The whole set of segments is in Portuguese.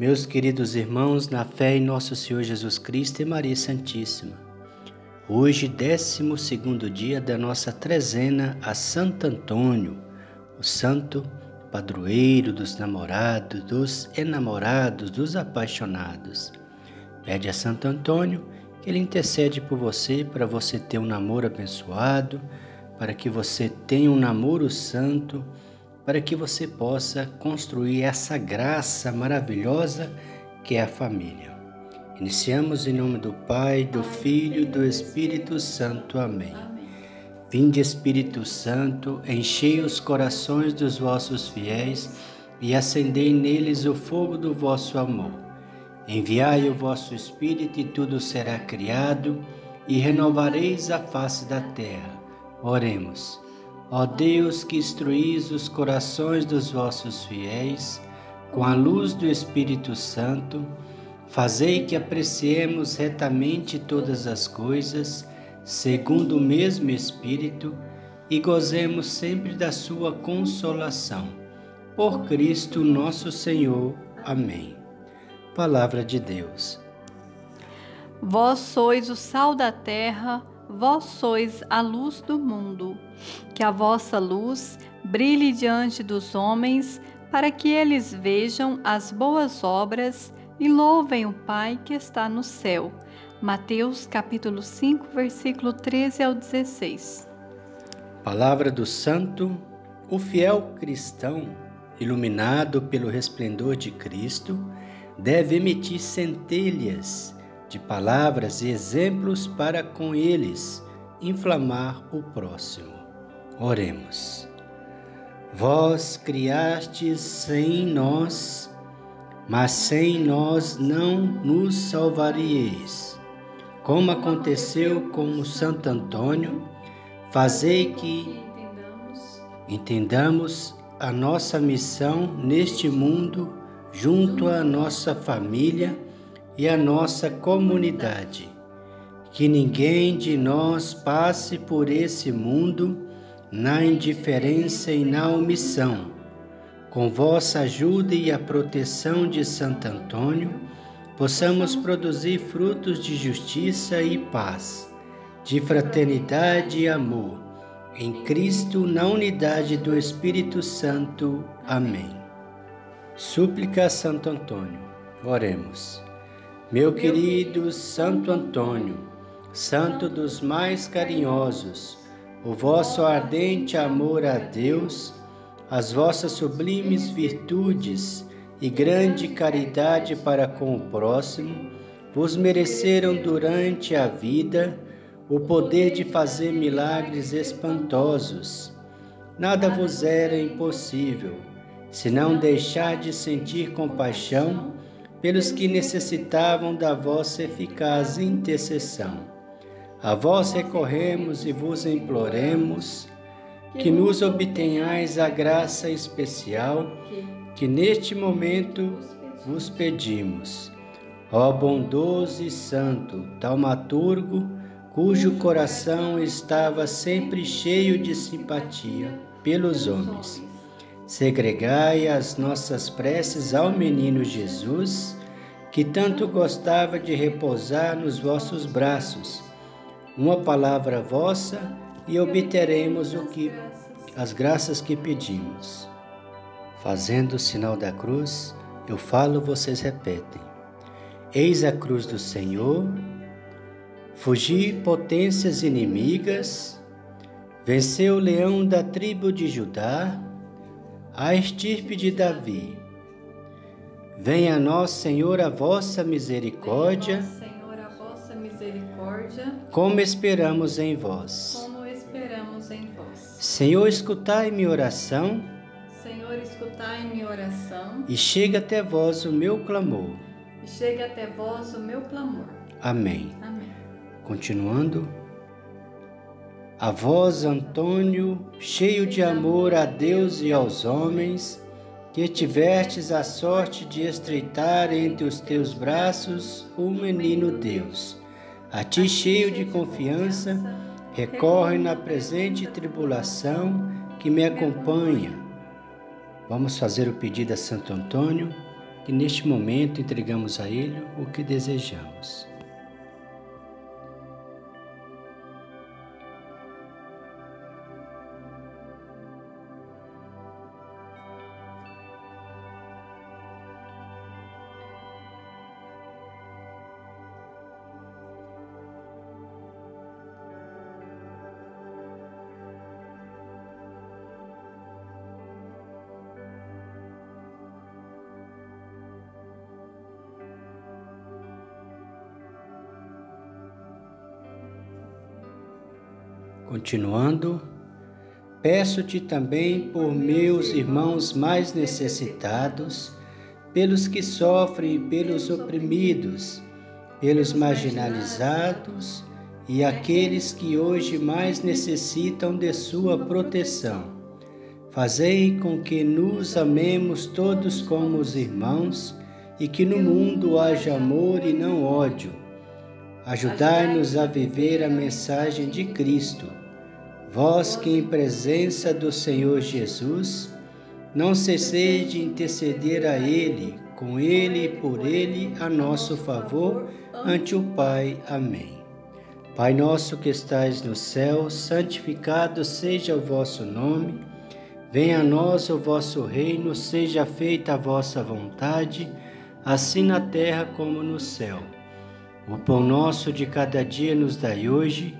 Meus queridos irmãos, na fé em nosso Senhor Jesus Cristo e Maria Santíssima, hoje, 12 dia da nossa trezena a Santo Antônio, o santo padroeiro dos namorados, dos enamorados, dos apaixonados. Pede a Santo Antônio que ele intercede por você para você ter um namoro abençoado, para que você tenha um namoro santo para que você possa construir essa graça maravilhosa que é a família. Iniciamos em nome do Pai, do Filho e do Espírito Santo. Amém. Vinde, Espírito Santo, enchei os corações dos vossos fiéis e acendei neles o fogo do vosso amor. Enviai o vosso Espírito e tudo será criado e renovareis a face da terra. Oremos. Ó Deus que instruís os corações dos vossos fiéis, com a luz do Espírito Santo, fazei que apreciemos retamente todas as coisas, segundo o mesmo Espírito, e gozemos sempre da sua consolação. Por Cristo nosso Senhor. Amém. Palavra de Deus. Vós sois o sal da terra, vós sois a luz do mundo. Que a vossa luz brilhe diante dos homens, para que eles vejam as boas obras e louvem o Pai que está no céu. Mateus capítulo 5, versículo 13 ao 16. Palavra do Santo, o fiel cristão, iluminado pelo resplendor de Cristo, deve emitir centelhas de palavras e exemplos para com eles inflamar o próximo. Oremos. Vós criastes sem nós, mas sem nós não nos salvaríeis. Como aconteceu com o Santo Antônio, fazei que entendamos a nossa missão neste mundo junto à nossa família e a nossa comunidade. Que ninguém de nós passe por esse mundo na indiferença e na omissão. Com vossa ajuda e a proteção de Santo Antônio, possamos produzir frutos de justiça e paz, de fraternidade e amor, em Cristo, na unidade do Espírito Santo. Amém. Súplica a Santo Antônio. Oremos. Meu querido Santo Antônio, santo dos mais carinhosos, o vosso ardente amor a Deus, as vossas sublimes virtudes e grande caridade para com o próximo, vos mereceram durante a vida o poder de fazer milagres espantosos. Nada vos era impossível, se não deixar de sentir compaixão pelos que necessitavam da vossa eficaz intercessão. A vós recorremos e vos imploremos que nos obtenhais a graça especial que neste momento vos pedimos. Ó bondoso e santo taumaturgo, cujo coração estava sempre cheio de simpatia pelos homens segregai as nossas preces ao menino Jesus, que tanto gostava de repousar nos vossos braços. Uma palavra vossa e obteremos o que as graças que pedimos. Fazendo o sinal da cruz, eu falo, vocês repetem. Eis a cruz do Senhor, fugi potências inimigas, venceu o leão da tribo de Judá, a estirpe de Davi. Venha a nós, Senhor, a vossa misericórdia. Senhor, a vossa misericórdia. Como esperamos em vós. Como esperamos em vós. Senhor, escutai minha oração. Senhor, escutai minha oração. E chega até vós o meu clamor. E chega até vós o meu clamor. Amém. Amém. Continuando a vós, Antônio, cheio de amor a Deus e aos homens, que tivestes a sorte de estreitar entre os teus braços o menino Deus. A ti, cheio de confiança, recorre na presente tribulação que me acompanha. Vamos fazer o pedido a Santo Antônio. que neste momento entregamos a Ele o que desejamos. Continuando, peço-te também por meus irmãos mais necessitados, pelos que sofrem pelos oprimidos, pelos marginalizados e aqueles que hoje mais necessitam de sua proteção. Fazei com que nos amemos todos como os irmãos e que no mundo haja amor e não ódio. Ajudai-nos a viver a mensagem de Cristo Vós que em presença do Senhor Jesus, não cesseis de interceder a Ele, com Ele e por Ele, a nosso favor, ante o Pai. Amém. Pai nosso que estais no céu, santificado seja o vosso nome. Venha a nós o vosso reino, seja feita a vossa vontade, assim na terra como no céu. O pão nosso de cada dia nos dai hoje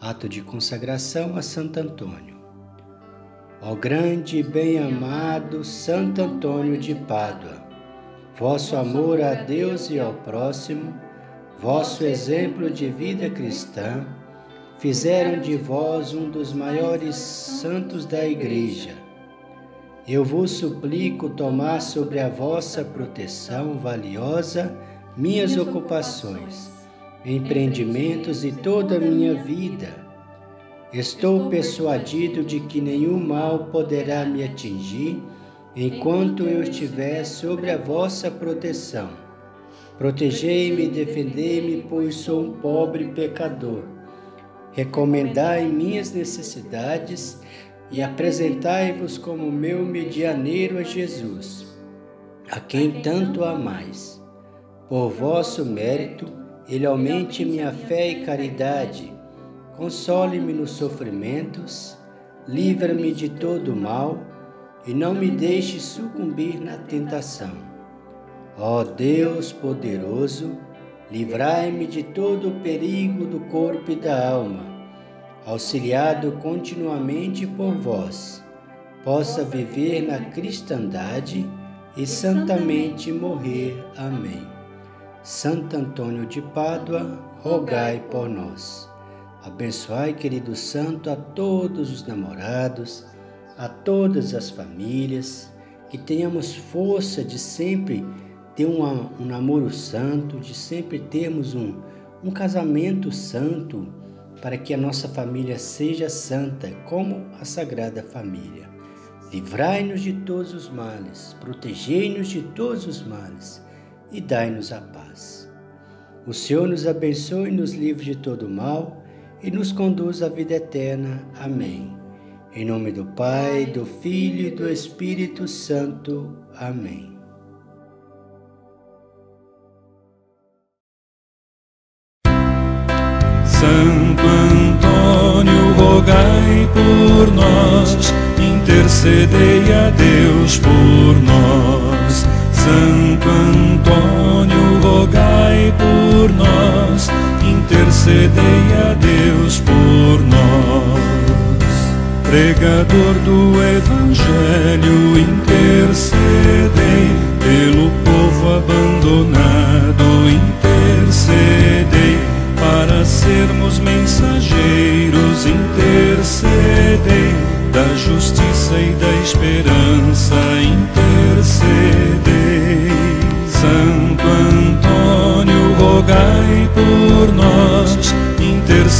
Ato de consagração a Santo Antônio. Ó grande e bem-amado Santo Antônio de Pádua, vosso amor a Deus e ao próximo, vosso exemplo de vida cristã, fizeram de vós um dos maiores santos da Igreja. Eu vos suplico tomar sobre a vossa proteção valiosa minhas ocupações empreendimentos e toda a minha vida. Estou persuadido de que nenhum mal poderá me atingir enquanto eu estiver sobre a vossa proteção. Protegei-me e defendei-me, pois sou um pobre pecador. Recomendai minhas necessidades e apresentai-vos como meu medianeiro a Jesus, a quem tanto amais. Por vosso mérito, ele aumente minha fé e caridade, console-me nos sofrimentos, livra-me de todo mal e não me deixe sucumbir na tentação. Ó Deus poderoso, livrai-me de todo o perigo do corpo e da alma, auxiliado continuamente por vós, possa viver na cristandade e santamente morrer. Amém. Santo Antônio de Pádua, rogai por nós. Abençoai, querido Santo, a todos os namorados, a todas as famílias, que tenhamos força de sempre ter um, um namoro santo, de sempre termos um, um casamento santo, para que a nossa família seja santa, como a Sagrada Família. Livrai-nos de todos os males, protegei-nos de todos os males e dai-nos a paz. O Senhor nos abençoe e nos livre de todo mal e nos conduz à vida eterna. Amém. Em nome do Pai, do Filho e do Espírito Santo. Amém. Santo Antônio, rogai por nós, intercedei a Deus por nós. Santo Antônio, rogai por nós, intercedei a Deus por nós. Pregador do Evangelho, intercedei pelo povo abandonado, intercedei para sermos mensageiros, intercedei da justiça e da esperança, intercedei.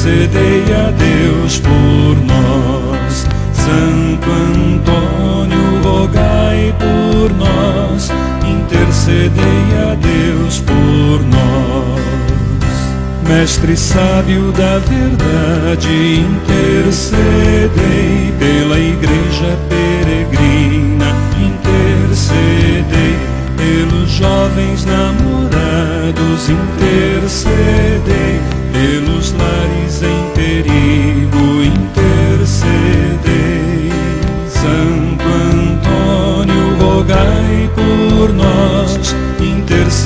Intercedei a Deus por nós. Santo Antônio, rogai por nós, intercedei a Deus por nós. Mestre sábio da verdade, intercedei pela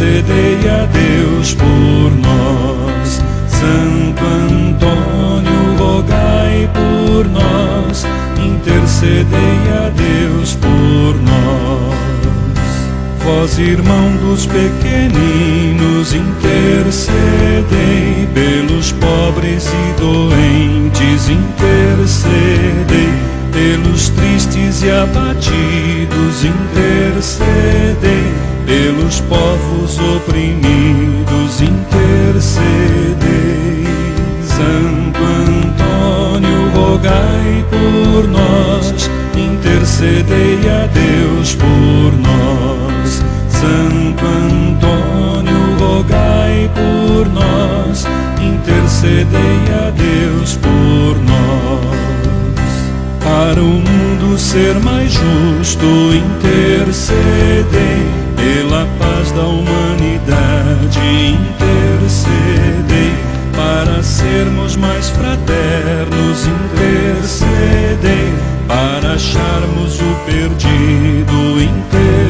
intercedei a Deus por nós. Santo Antônio, rogai por nós, intercedei a Deus por nós. Vós, irmão dos pequeninos, intercedei pelos pobres e doentes, intercedei pelos tristes e abatidos, intercedei pelos povos oprimidos, intercedei. Santo Antônio, rogai por nós, intercedei a Deus por nós. Santo Antônio, rogai por nós, intercedei a Deus ser mais justo, intercedei pela paz da humanidade, intercedei para sermos mais fraternos, intercedei para acharmos o perdido, intercedei.